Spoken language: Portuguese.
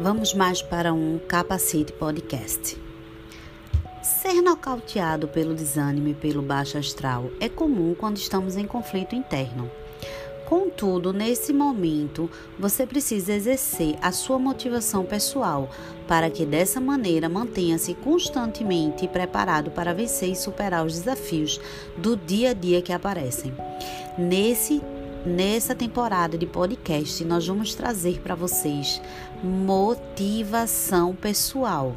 Vamos mais para um Capacite Podcast. Ser nocauteado pelo desânimo e pelo baixo astral é comum quando estamos em conflito interno. Contudo, nesse momento, você precisa exercer a sua motivação pessoal para que dessa maneira mantenha-se constantemente preparado para vencer e superar os desafios do dia a dia que aparecem. Nesse Nessa temporada de podcast, nós vamos trazer para vocês motivação pessoal.